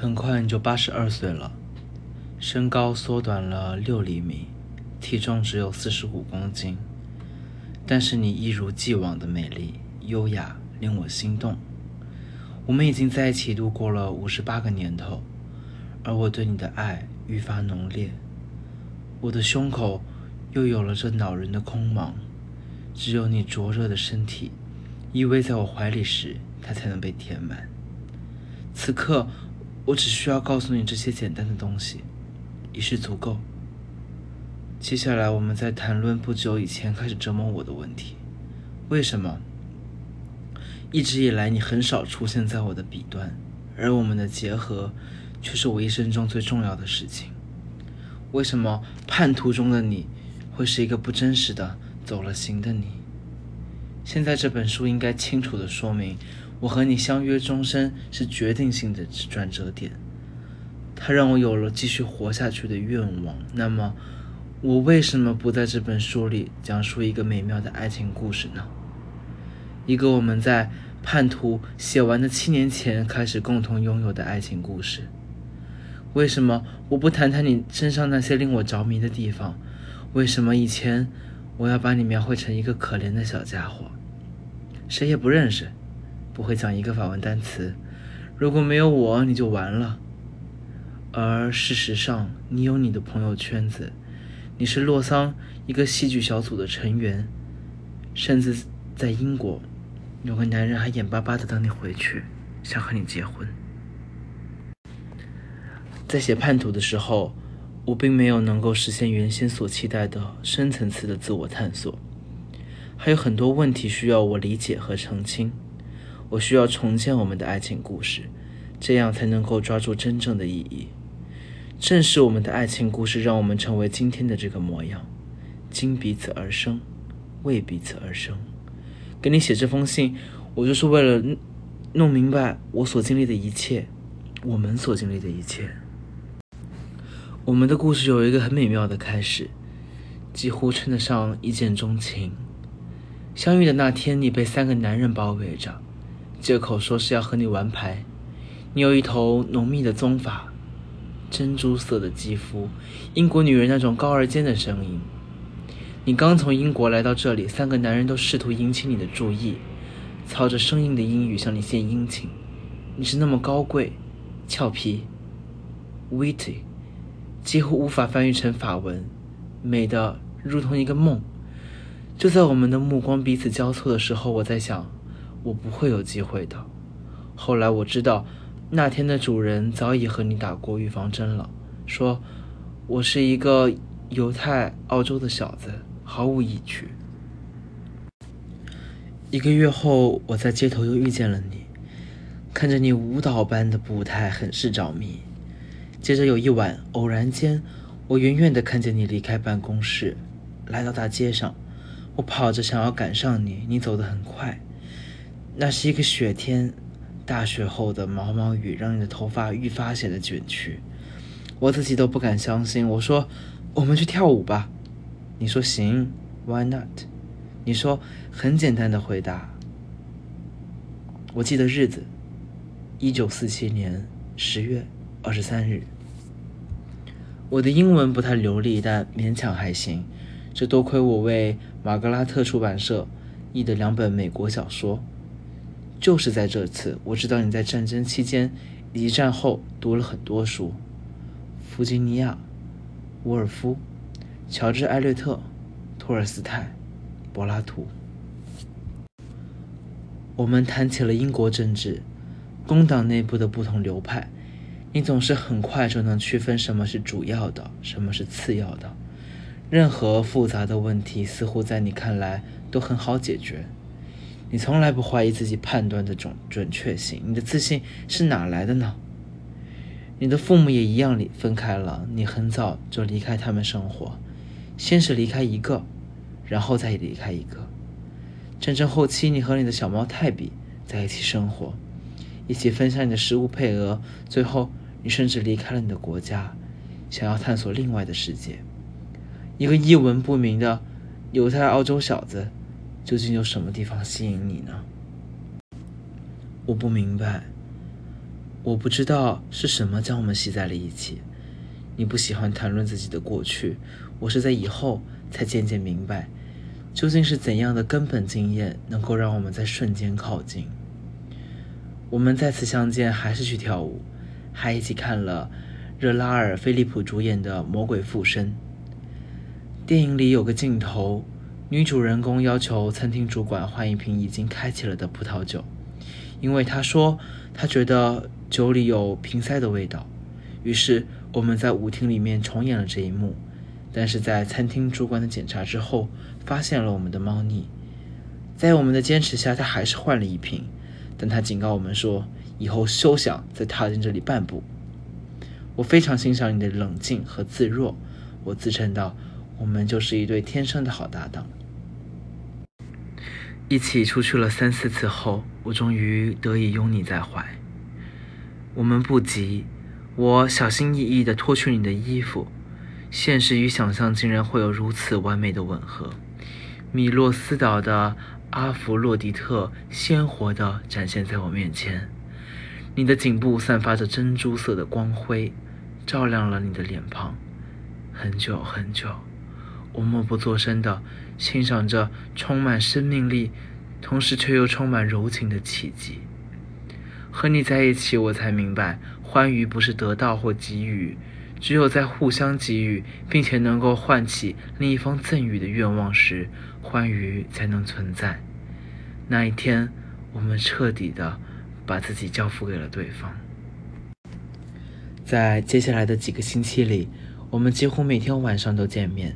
很快你就八十二岁了，身高缩短了六厘米，体重只有四十五公斤，但是你一如既往的美丽、优雅，令我心动。我们已经在一起度过了五十八个年头，而我对你的爱愈发浓烈。我的胸口又有了这恼人的空茫，只有你灼热的身体依偎在我怀里时，它才能被填满。此刻。我只需要告诉你这些简单的东西，已是足够。接下来，我们在谈论不久以前开始折磨我的问题：为什么一直以来你很少出现在我的笔端，而我们的结合却是我一生中最重要的事情？为什么叛徒中的你会是一个不真实的走了形的你？现在这本书应该清楚的说明。我和你相约终身是决定性的转折点，它让我有了继续活下去的愿望。那么，我为什么不在这本书里讲述一个美妙的爱情故事呢？一个我们在叛徒写完的七年前开始共同拥有的爱情故事？为什么我不谈谈你身上那些令我着迷的地方？为什么以前我要把你描绘成一个可怜的小家伙，谁也不认识？不会讲一个法文单词，如果没有我，你就完了。而事实上，你有你的朋友圈子，你是洛桑一个戏剧小组的成员，甚至在英国，有个男人还眼巴巴的等你回去，想和你结婚。在写《叛徒》的时候，我并没有能够实现原先所期待的深层次的自我探索，还有很多问题需要我理解和澄清。我需要重建我们的爱情故事，这样才能够抓住真正的意义。正是我们的爱情故事，让我们成为今天的这个模样，经彼此而生，为彼此而生。给你写这封信，我就是为了弄明白我所经历的一切，我们所经历的一切。我们的故事有一个很美妙的开始，几乎称得上一见钟情。相遇的那天，你被三个男人包围着。借口说是要和你玩牌。你有一头浓密的棕发，珍珠色的肌肤，英国女人那种高而尖的声音。你刚从英国来到这里，三个男人都试图引起你的注意，操着生硬的英语向你献殷勤。你是那么高贵、俏皮、witty，几乎无法翻译成法文，美的如同一个梦。就在我们的目光彼此交错的时候，我在想。我不会有机会的。后来我知道，那天的主人早已和你打过预防针了，说我是一个犹太澳洲的小子，毫无依据。一个月后，我在街头又遇见了你，看着你舞蹈般的步态，很是着迷。接着有一晚，偶然间，我远远的看见你离开办公室，来到大街上。我跑着想要赶上你，你走得很快。那是一个雪天，大雪后的毛毛雨让你的头发愈发显得卷曲，我自己都不敢相信。我说：“我们去跳舞吧。”你说：“行，Why not？” 你说：“很简单的回答。”我记得日子，一九四七年十月二十三日。我的英文不太流利，但勉强还行。这多亏我为马格拉特出版社译的两本美国小说。就是在这次，我知道你在战争期间一战后读了很多书，弗吉尼亚、沃尔夫、乔治·艾略特、托尔斯泰、柏拉图。我们谈起了英国政治，工党内部的不同流派。你总是很快就能区分什么是主要的，什么是次要的。任何复杂的问题，似乎在你看来都很好解决。你从来不怀疑自己判断的准准确性，你的自信是哪来的呢？你的父母也一样离分开了，你很早就离开他们生活，先是离开一个，然后再离开一个。战争后期，你和你的小猫泰比在一起生活，一起分享你的食物配额，最后你甚至离开了你的国家，想要探索另外的世界。一个一文不名的犹太澳洲小子。究竟有什么地方吸引你呢？我不明白。我不知道是什么将我们系在了一起。你不喜欢谈论自己的过去，我是在以后才渐渐明白，究竟是怎样的根本经验能够让我们在瞬间靠近。我们再次相见，还是去跳舞，还一起看了热拉尔·菲利普主演的《魔鬼附身》。电影里有个镜头，女主人公要求餐厅主管换一瓶已经开启了的葡萄酒，因为她说她觉得酒里有瓶塞的味道。于是我们在舞厅里面重演了这一幕，但是在餐厅主管的检查之后，发现了我们的猫腻。在我们的坚持下，他还是换了一瓶，但他警告我们说，以后休想再踏进这里半步。我非常欣赏你的冷静和自若，我自称道。我们就是一对天生的好搭档。一起出去了三四次后，我终于得以拥你在怀。我们不急，我小心翼翼地脱去你的衣服，现实与想象竟然会有如此完美的吻合。米洛斯岛的阿弗洛狄特鲜活地展现在我面前，你的颈部散发着珍珠色的光辉，照亮了你的脸庞。很久很久。我默不作声地欣赏着充满生命力，同时却又充满柔情的奇迹。和你在一起，我才明白，欢愉不是得到或给予，只有在互相给予，并且能够唤起另一方赠予的愿望时，欢愉才能存在。那一天，我们彻底的把自己交付给了对方。在接下来的几个星期里，我们几乎每天晚上都见面。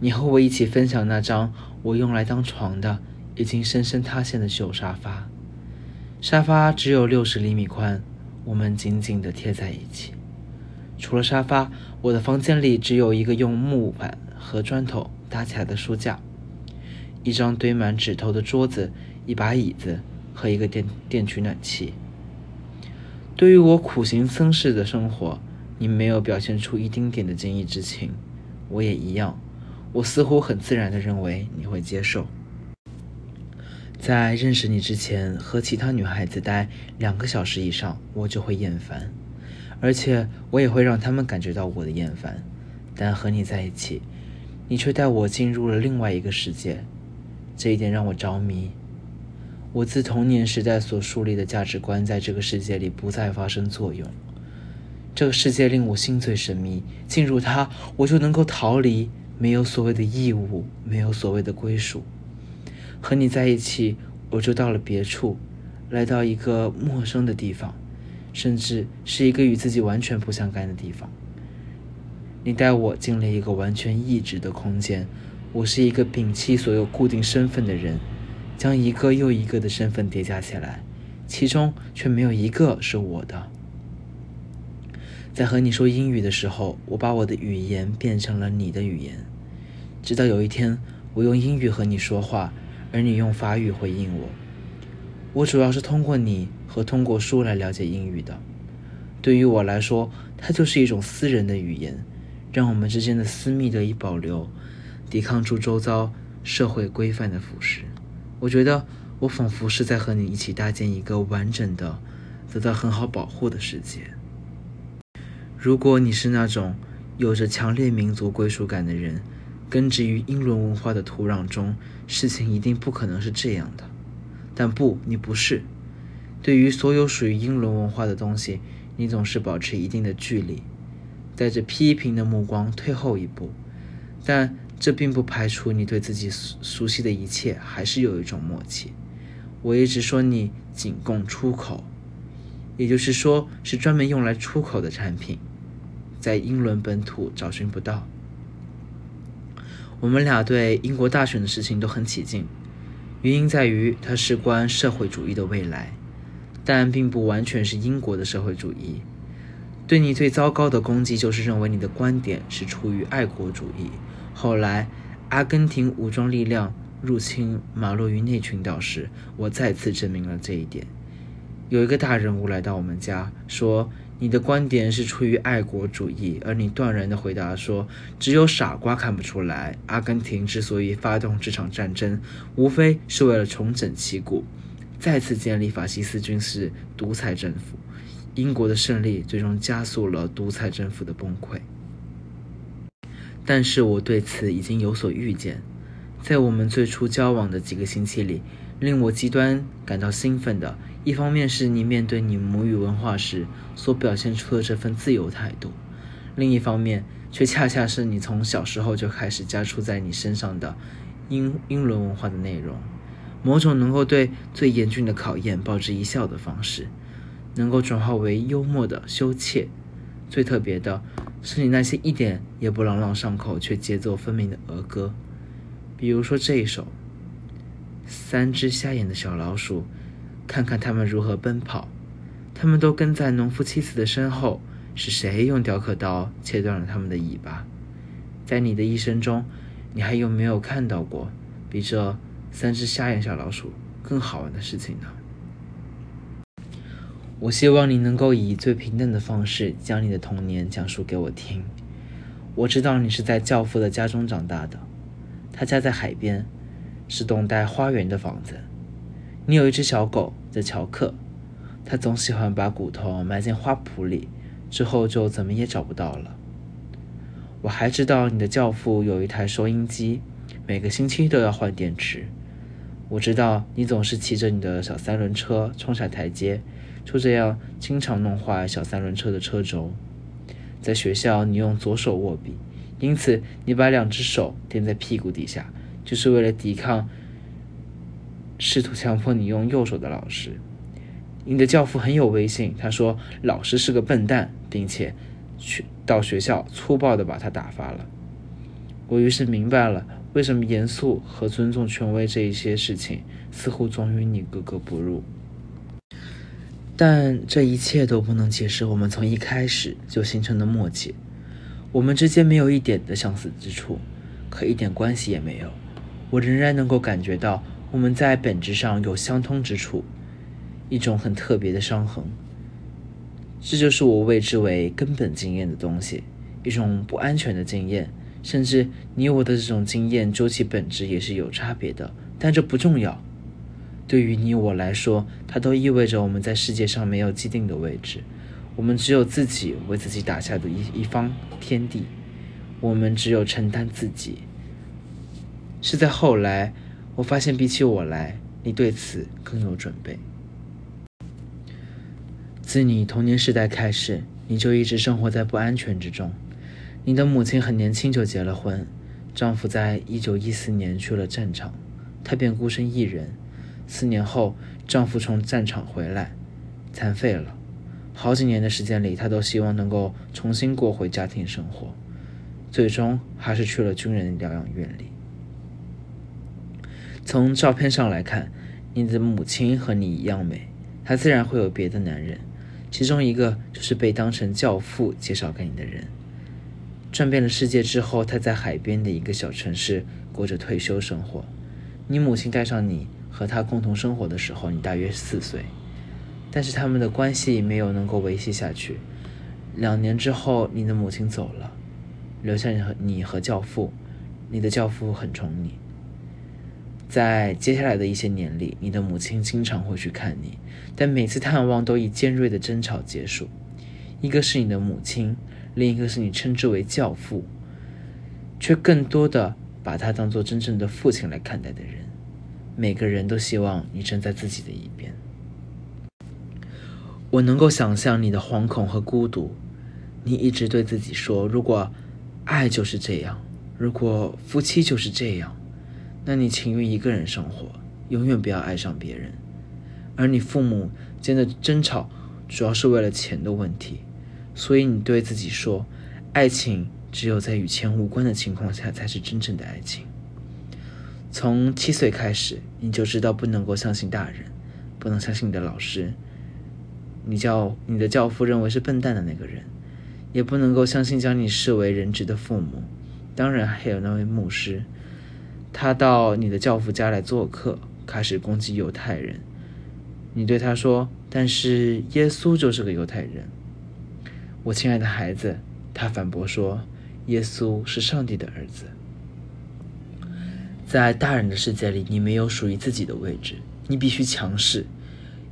你和我一起分享那张我用来当床的、已经深深塌陷的旧沙发。沙发只有六十厘米宽，我们紧紧地贴在一起。除了沙发，我的房间里只有一个用木板和砖头搭起来的书架，一张堆满指头的桌子，一把椅子和一个电电取暖器。对于我苦行僧式的生活，你没有表现出一丁点的惊异之情，我也一样。我似乎很自然地认为你会接受。在认识你之前，和其他女孩子待两个小时以上，我就会厌烦，而且我也会让他们感觉到我的厌烦。但和你在一起，你却带我进入了另外一个世界，这一点让我着迷。我自童年时代所树立的价值观，在这个世界里不再发生作用。这个世界令我心醉神迷，进入它，我就能够逃离。没有所谓的义务，没有所谓的归属。和你在一起，我就到了别处，来到一个陌生的地方，甚至是一个与自己完全不相干的地方。你带我进了一个完全异质的空间。我是一个摒弃所有固定身份的人，将一个又一个的身份叠加起来，其中却没有一个是我的。在和你说英语的时候，我把我的语言变成了你的语言。直到有一天，我用英语和你说话，而你用法语回应我。我主要是通过你和通过书来了解英语的。对于我来说，它就是一种私人的语言，让我们之间的私密得以保留，抵抗住周遭社会规范的腐蚀。我觉得我仿佛是在和你一起搭建一个完整的、得到很好保护的世界。如果你是那种有着强烈民族归属感的人，根植于英伦文化的土壤中，事情一定不可能是这样的。但不，你不是。对于所有属于英伦文化的东西，你总是保持一定的距离，带着批评的目光退后一步。但这并不排除你对自己熟熟悉的一切还是有一种默契。我一直说你仅供出口，也就是说是专门用来出口的产品，在英伦本土找寻不到。我们俩对英国大选的事情都很起劲，原因在于它事关社会主义的未来，但并不完全是英国的社会主义。对你最糟糕的攻击就是认为你的观点是出于爱国主义。后来，阿根廷武装力量入侵马洛于内群岛时，我再次证明了这一点。有一个大人物来到我们家，说。你的观点是出于爱国主义，而你断然的回答说：“只有傻瓜看不出来。阿根廷之所以发动这场战争，无非是为了重整旗鼓，再次建立法西斯军事独裁政府，英国的胜利最终加速了独裁政府的崩溃。但是我对此已经有所预见，在我们最初交往的几个星期里，令我极端感到兴奋的，一方面是你面对你母语文化时所表现出的这份自由态度，另一方面却恰恰是你从小时候就开始加注在你身上的英英伦文化的内容。某种能够对最严峻的考验报之一笑的方式，能够转化为幽默的羞怯。最特别的是，你那些一点也不朗朗上口却节奏分明的儿歌，比如说这一首：三只瞎眼的小老鼠，看看他们如何奔跑。他们都跟在农夫妻子的身后。是谁用雕刻刀切断了他们的尾巴？在你的一生中，你还有没有看到过比这？三只瞎眼小老鼠，更好玩的事情呢。我希望你能够以最平淡的方式将你的童年讲述给我听。我知道你是在教父的家中长大的，他家在海边，是栋带花园的房子。你有一只小狗叫乔克，它总喜欢把骨头埋进花圃里，之后就怎么也找不到了。我还知道你的教父有一台收音机，每个星期都要换电池。我知道你总是骑着你的小三轮车冲下台阶，就这样经常弄坏小三轮车的车轴。在学校，你用左手握笔，因此你把两只手垫在屁股底下，就是为了抵抗试图强迫你用右手的老师。你的教父很有威信，他说老师是个笨蛋，并且去到学校粗暴地把他打发了。我于是明白了。为什么严肃和尊重权威这一些事情似乎总与你格格不入？但这一切都不能解释我们从一开始就形成的默契。我们之间没有一点的相似之处，可一点关系也没有。我仍然能够感觉到我们在本质上有相通之处，一种很特别的伤痕。这就是我谓之为根本经验的东西，一种不安全的经验。甚至你我的这种经验，究其本质也是有差别的，但这不重要。对于你我来说，它都意味着我们在世界上没有既定的位置，我们只有自己为自己打下的一一方天地，我们只有承担自己。是在后来，我发现比起我来，你对此更有准备。自你童年时代开始，你就一直生活在不安全之中。你的母亲很年轻就结了婚，丈夫在一九一四年去了战场，她便孤身一人。四年后，丈夫从战场回来，残废了。好几年的时间里，她都希望能够重新过回家庭生活，最终还是去了军人疗养院里。从照片上来看，你的母亲和你一样美，她自然会有别的男人，其中一个就是被当成教父介绍给你的人。转遍了世界之后，他在海边的一个小城市过着退休生活。你母亲带上你和他共同生活的时候，你大约四岁。但是他们的关系没有能够维系下去。两年之后，你的母亲走了，留下你和你和教父。你的教父很宠你。在接下来的一些年里，你的母亲经常会去看你，但每次探望都以尖锐的争吵结束。一个是你的母亲。另一个是你称之为教父，却更多的把他当做真正的父亲来看待的人。每个人都希望你站在自己的一边。我能够想象你的惶恐和孤独。你一直对自己说：“如果爱就是这样，如果夫妻就是这样，那你情愿一个人生活，永远不要爱上别人。”而你父母间的争吵，主要是为了钱的问题。所以你对自己说，爱情只有在与钱无关的情况下才是真正的爱情。从七岁开始，你就知道不能够相信大人，不能相信你的老师，你叫你的教父认为是笨蛋的那个人，也不能够相信将你视为人质的父母。当然还有那位牧师，他到你的教父家来做客，开始攻击犹太人。你对他说：“但是耶稣就是个犹太人。”我亲爱的孩子，他反驳说：“耶稣是上帝的儿子。”在大人的世界里，你没有属于自己的位置，你必须强势，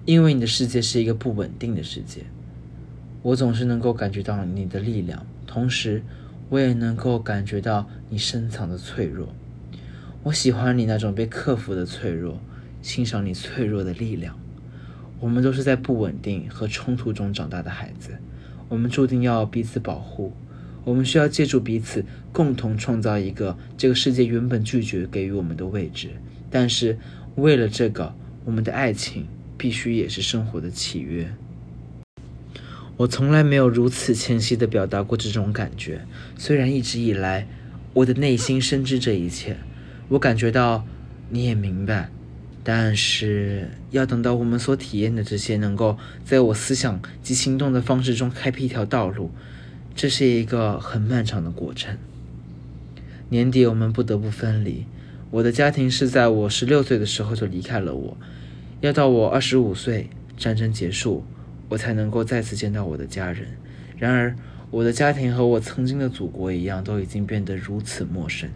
因为你的世界是一个不稳定的世界。我总是能够感觉到你的力量，同时我也能够感觉到你深藏的脆弱。我喜欢你那种被克服的脆弱，欣赏你脆弱的力量。我们都是在不稳定和冲突中长大的孩子，我们注定要彼此保护。我们需要借助彼此，共同创造一个这个世界原本拒绝给予我们的位置。但是，为了这个，我们的爱情必须也是生活的契约。我从来没有如此清晰地表达过这种感觉，虽然一直以来我的内心深知这一切，我感觉到你也明白。但是，要等到我们所体验的这些能够在我思想及行动的方式中开辟一条道路。这是一个很漫长的过程。年底我们不得不分离。我的家庭是在我十六岁的时候就离开了我，要到我二十五岁，战争结束，我才能够再次见到我的家人。然而，我的家庭和我曾经的祖国一样，都已经变得如此陌生。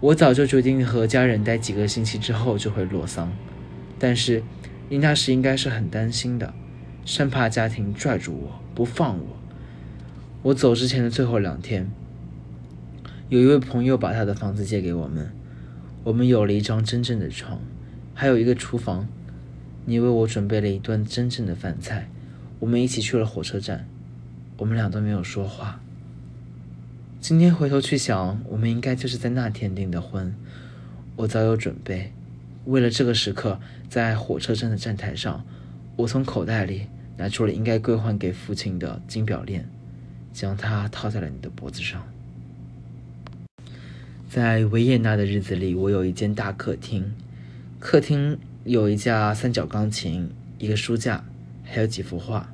我早就决定和家人待几个星期之后就会落丧，但是你那时应该是很担心的，生怕家庭拽住我不放我。我走之前的最后两天，有一位朋友把他的房子借给我们，我们有了一张真正的床，还有一个厨房。你为我准备了一顿真正的饭菜。我们一起去了火车站，我们俩都没有说话。今天回头去想，我们应该就是在那天订的婚。我早有准备，为了这个时刻，在火车站的站台上，我从口袋里拿出了应该归还给父亲的金表链。将它套在了你的脖子上。在维也纳的日子里，我有一间大客厅，客厅有一架三角钢琴，一个书架，还有几幅画。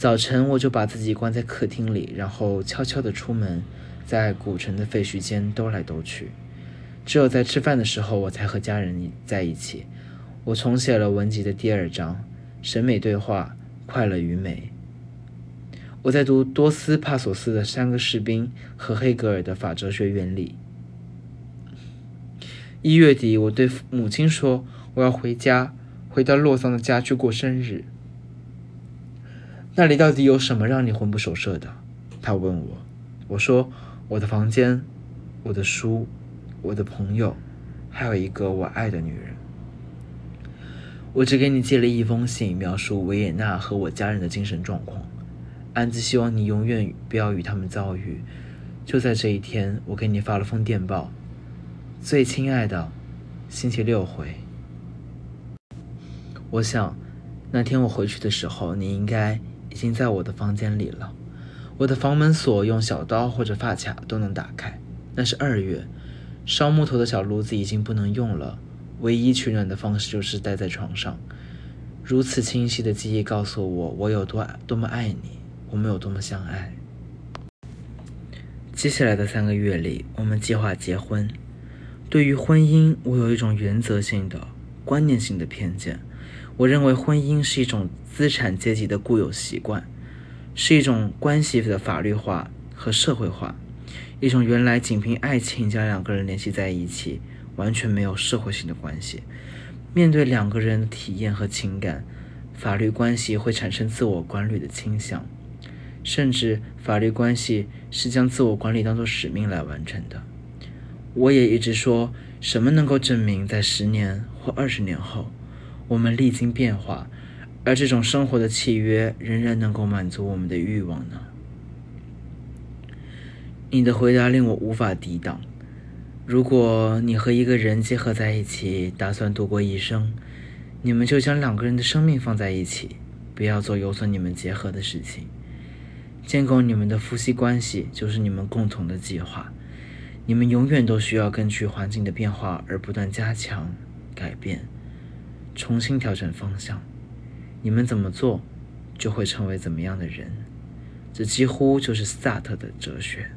早晨我就把自己关在客厅里，然后悄悄地出门，在古城的废墟间兜来兜去。只有在吃饭的时候，我才和家人在一起。我重写了文集的第二章：审美对话，快乐与美。我在读多斯帕索斯的《三个士兵》和黑格尔的《法哲学原理》。一月底，我对母亲说：“我要回家，回到洛桑的家去过生日。”那里到底有什么让你魂不守舍的？他问我。我说：“我的房间，我的书，我的朋友，还有一个我爱的女人。”我只给你寄了一封信，描述维也纳和我家人的精神状况。暗自希望你永远不要与他们遭遇。就在这一天，我给你发了封电报：“最亲爱的，星期六回。”我想，那天我回去的时候，你应该已经在我的房间里了。我的房门锁用小刀或者发卡都能打开。那是二月，烧木头的小炉子已经不能用了，唯一取暖的方式就是待在床上。如此清晰的记忆告诉我，我有多多么爱你。我们有多么相爱。接下来的三个月里，我们计划结婚。对于婚姻，我有一种原则性的、观念性的偏见。我认为婚姻是一种资产阶级的固有习惯，是一种关系的法律化和社会化，一种原来仅凭爱情将两个人联系在一起，完全没有社会性的关系。面对两个人的体验和情感，法律关系会产生自我管理的倾向。甚至法律关系是将自我管理当做使命来完成的。我也一直说，什么能够证明在十年或二十年后，我们历经变化，而这种生活的契约仍然能够满足我们的欲望呢？你的回答令我无法抵挡。如果你和一个人结合在一起，打算度过一生，你们就将两个人的生命放在一起，不要做有损你们结合的事情。建构你们的夫妻关系就是你们共同的计划，你们永远都需要根据环境的变化而不断加强、改变、重新调整方向。你们怎么做，就会成为怎么样的人。这几乎就是萨特的哲学。